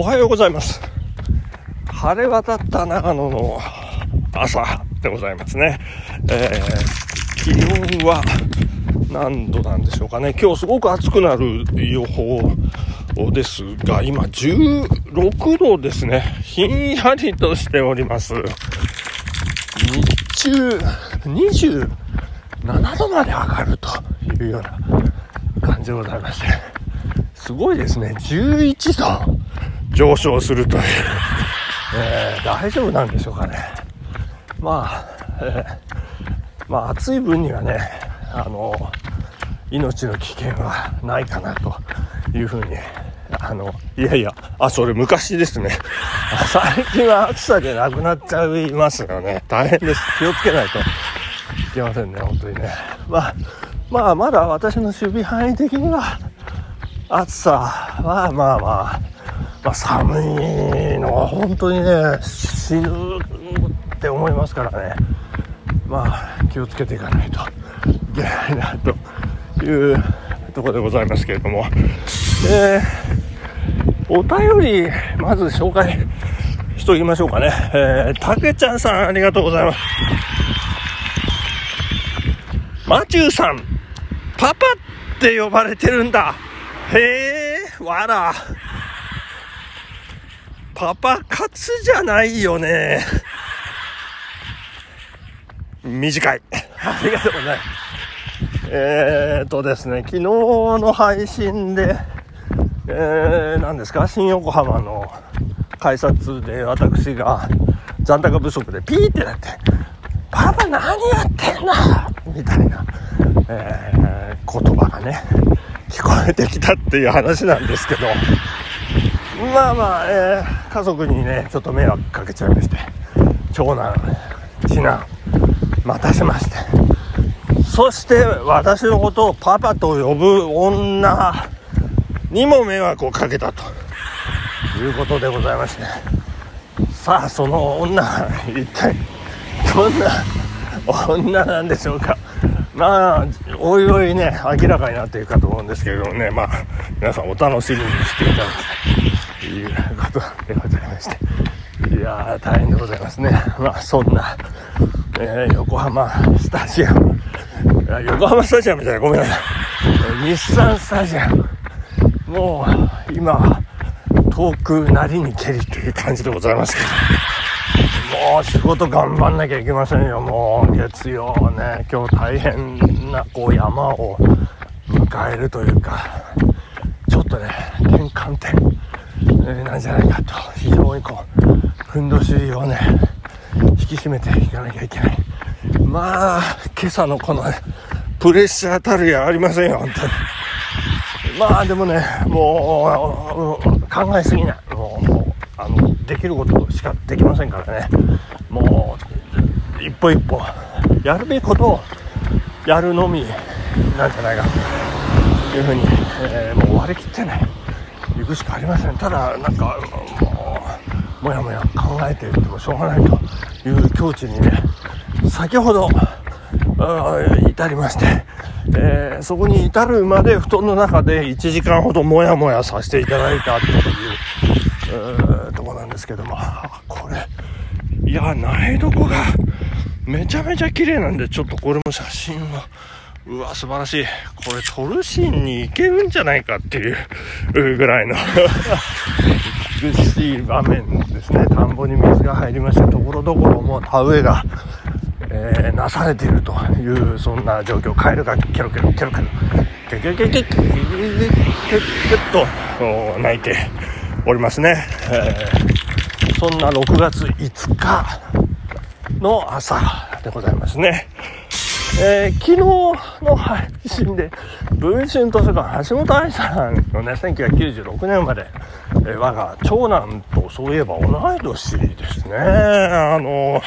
おはようございます。晴れ渡った長野の朝でございますね、えー、気温は何度なんでしょうかね。今日すごく暑くなる予報ですが今16度ですね。ひんやりとしております。日中27度まで上がるというような感じでございましてすごいですね。11度。上昇するという、えー、大丈夫なんでしょうかね。まあ、えー、まあ、暑い分にはね、あの、命の危険はないかなというふうに、あの、いやいや、あ、それ昔ですね。最近は暑さでなくなっちゃいますよね。大変です。気をつけないといけませんね、本当にね。まあ、まあ、まだ私の守備範囲的には、暑さはまあまあ、まあ、寒いのは本当にね死ぬって思いますからね。まあ気をつけていかないといけないなというところでございますけれども、えー、お便りまず紹介しときましょうかね。えー、たけちゃんさんありがとうございます。マチューさんパパって呼ばれてるんだ。へえわら。パパ活じゃないよね。短い。ありがとうございます。えーとですね、昨日の配信で、えー、何ですか、新横浜の改札で私が残高不足でピーってなって、パパ何やってんだみたいな、えー、言葉がね、聞こえてきたっていう話なんですけど、まあまあ、えー、家族にねちょっと迷惑かけちゃいまして長男次男待たせまして。そして私のことをパパと呼ぶ女にも迷惑をかけたと。いうことでございまして。さあその女一体どんな女なんでしょうか。まあおいおいね明らかになっていくかと思うんですけれどもね。まあ皆さんお楽しみにしていただきたい。いうことでございまして。いやー大変でございますね。まあそんな、えー、横浜スタジアム。横浜スタジアムじゃないごめんなさい。日産スタジアム。もう今遠くなりにけりという感じでございますけど。もう仕事頑張んなきゃいけませんよ。もう月曜ね今日大変なこう山を迎えるというか。ちょっとね転換点。なんじゃないかと非常にこうふんどしをね引き締めていかなきゃいけないまあ今朝のこの、ね、プレッシャーたるやありませんよ本当にまあでもねもう考えすぎないもうあのできることしかできませんからねもう一歩一歩やるべきことをやるのみなんじゃないかというふうに、えー、もう割り切ってね行くしかありません。ただなんかもうもやもや考えていてもしょうがないという境地にね先ほど至りまして、えー、そこに至るまで布団の中で1時間ほどもやもやさせていただいたという、とこなんですけどもこれいや苗床がめちゃめちゃ綺麗なんでちょっとこれも写真をうわ、素晴らしい。これトルシンに行けるんじゃないかっていうぐらいの美しい場面ですね。田んぼに水が入りまして、ところどころもう田植えが、えー、なされているという、そんな状況。カエルがケロケロケロケロ、ケケケケケケケケケと鳴いておりますね。えー、そんな6月5日の朝でございますね。えー、昨日の配信で、文春図書館、橋本愛さんのね、1996年まで、えー、我が長男とそういえば同い年ですね。あの、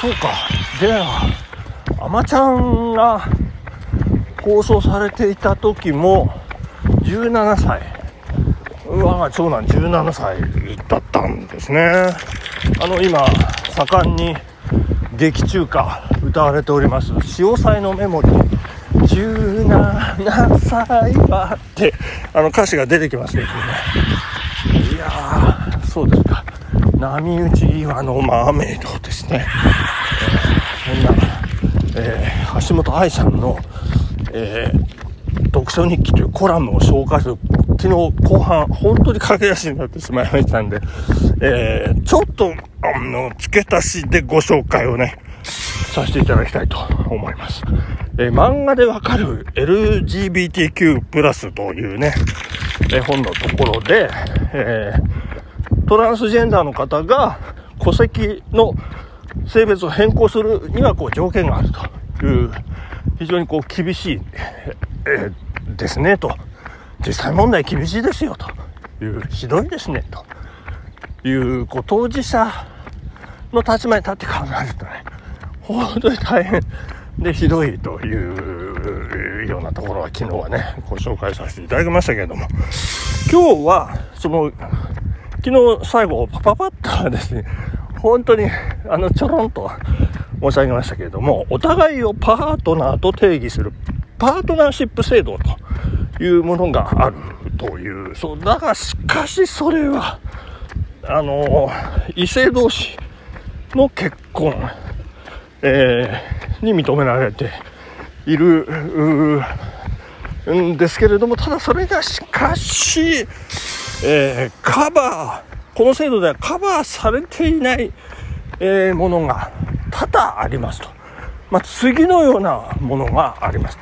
そうか。で、あまちゃんが放送されていた時も、17歳。我が長男17歳だったんですね。あの、今、盛んに劇中歌歌われております「潮騒のメモリー」17歳はってあの歌詞が出てきますけどね。いやーそうですか。波打ち岩のマーメイドですね、えー、そんな、えー、橋本愛さんの、えー、読書日記というコラムを紹介する昨日後半本当に駆け足になってしまいましたんで、えー、ちょっとあの付け足しでご紹介をねさせていただきたいと思います。えー、漫画でわかる LGBTQ+ プラスというね、えー、本のところで、えー、トランスジェンダーの方が戸籍の性別を変更するにはこう条件があるという非常にこう厳しい、えー、ですねと実際問題厳しいですよと。いう。ひどいですねと。いうこう当事者の立場に立って考えるとね本当に大変でひどいというようなところは昨日はねご紹介させていただきましたけれども。今日はその昨日最後パパパッとですね本当にあのちょろんと申し上げましたけれどもお互いをパートナーと定義するパートナーシップ制度というものがあるというそうだがしかしそれはあの異性同士の結婚えー、に認められているんですけれどもただそれがしかし、えー、カバーこの制度ではカバーされていない、えー、ものが多々ありますと、まあ、次のようなものがあります。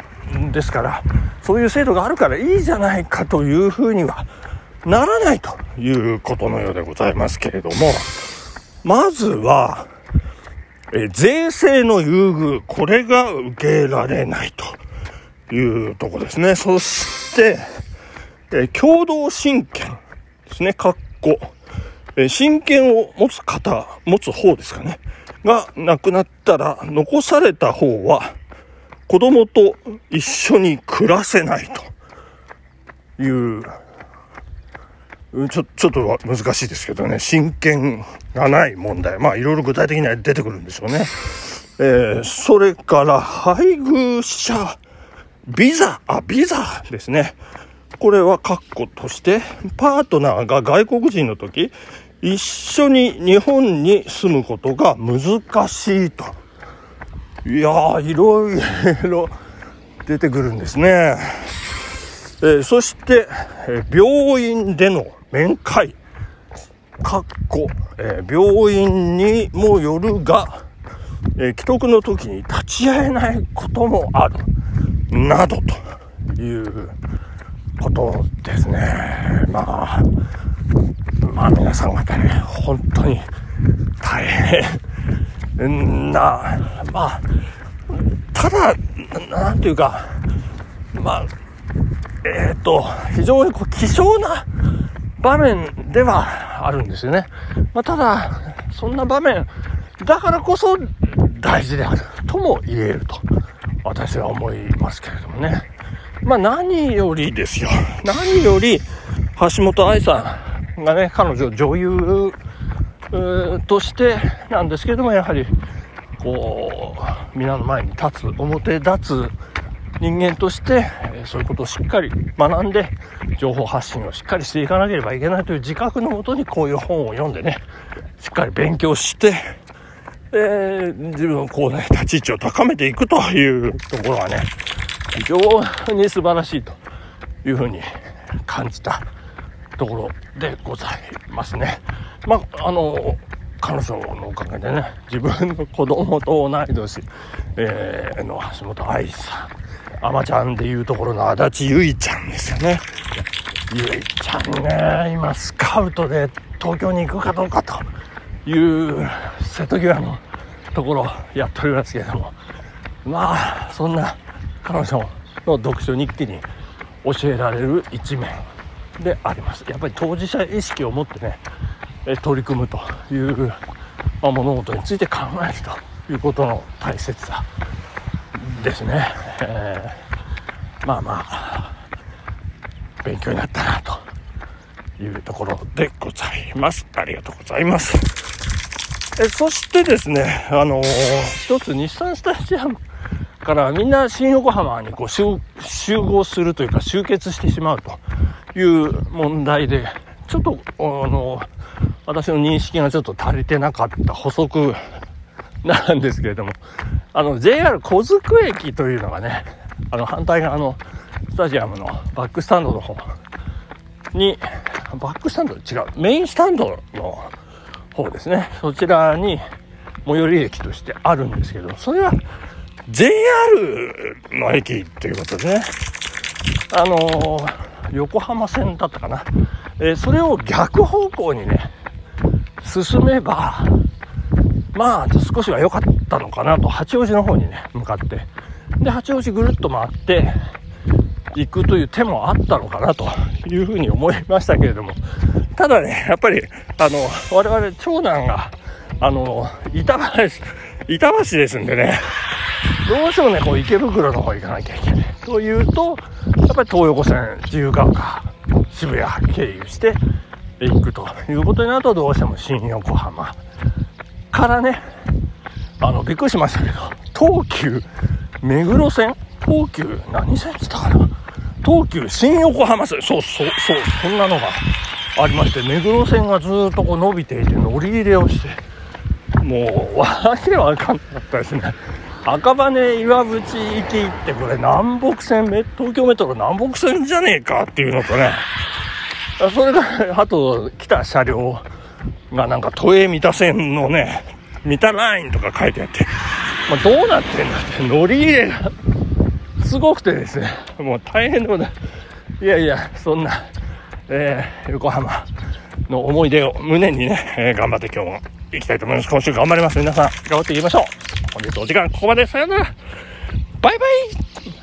ですからそういう制度があるからいいじゃないかというふうにはならないということのようでございますけれどもまずはえ税制の優遇、これが受けられないというとこですね。そして、え共同親権ですね、かっこ。え親権を持つ方、持つ方ですかね。が亡くなったら、残された方は、子供と一緒に暮らせないというちょ、ちょっと難しいですけどね、親権がない問題。まあ、いろいろ具体的には出てくるんでしょうね。えー、それから、配偶者、ビザ、あ、ビザですね。これは括弧として、パートナーが外国人の時、一緒に日本に住むことが難しいと。いやー、いろいろ 出てくるんですね。えー、そして、えー、病院での面会、かっこ、えー、病院にもよるが、えー、既得の時に立ち会えないこともある、などということですね。まあ、まあ皆さん方ね、本当に大変な、まあ、ただ、なんていうか、まあ、えっ、ー、と、非常にこう希少な場面ではあるんですよね。まあ、ただ、そんな場面だからこそ大事であるとも言えると私は思いますけれどもね。まあ何よりですよ。何より橋本愛さんがね、彼女女優としてなんですけれども、やはりこう、皆の前に立つ、表立つ人間として、えそういうことをしっかり学んで情報発信をしっかりしていかなければいけないという自覚のもとにこういう本を読んでねしっかり勉強して、えー、自分をこうね立ち位置を高めていくというところはね非常に素晴らしいというふうに感じたところでございますね。ま、あの彼女のおかげでね自分の子供と同い年、えー、の橋本愛さんアマちゃんでいうところの足立ゆいちゃんですよね。ゆいちゃんね、今スカウトで東京に行くかどうかという瀬戸際のところをやっておりますけれども、まあ、そんな彼女の読書日記に教えられる一面であります。やっぱり当事者意識を持ってね、取り組むという、ま、物事について考えるということの大切さですね、えー、まあまあ勉強になったなというところでございます。ありがとうございます。えそしてですねあのー、一つ日産スタジアムからみんな新横浜にこう集合するというか集結してしまうという問題でちょっと、あの、私の認識がちょっと足りてなかった補足なんですけれども、あの、JR 小津区駅というのがね、あの、反対側のスタジアムのバックスタンドの方に、バックスタンド違う、メインスタンドの方ですね。そちらに最寄り駅としてあるんですけど、それは JR の駅っていうことでね、あのー、横浜線だったかな。えー、それを逆方向にね、進めば、まあ、少しは良かったのかなと、八王子の方にね、向かって。で、八王子ぐるっと回って、行くという手もあったのかなというふうに思いましたけれども、ただね、やっぱり、あの、我々長男が、あの、板橋、板橋ですんでね、どうしてもね、こう池袋の方行かなきゃいけない。というと、やっぱり東横線、自由が丘、渋谷経由して行くということになると、どうしても新横浜からね、あの、びっくりしましたけど、東急、目黒線東急、何線って言ったかな東急新横浜線、そうそうそう、そんなのがありまして、目黒線がずっとこう伸びていて乗り入れをして、もう、わけわかんなかったですね。赤羽岩淵行きってこれ南北線、東京メトロ南北線じゃねえかっていうのとね、それが、あと来た車両がなんか都営三田線のね、三田ラインとか書いてあって、まあ、どうなってんだって乗り入れがすごくてですね、もう大変でござい。いやいや、そんな、えー、横浜の思い出を胸にね、えー、頑張って今日も行きたいと思います。今週頑張ります。皆さん、頑張っていきましょう。本日お時間ここまで。さよなら。バイバイ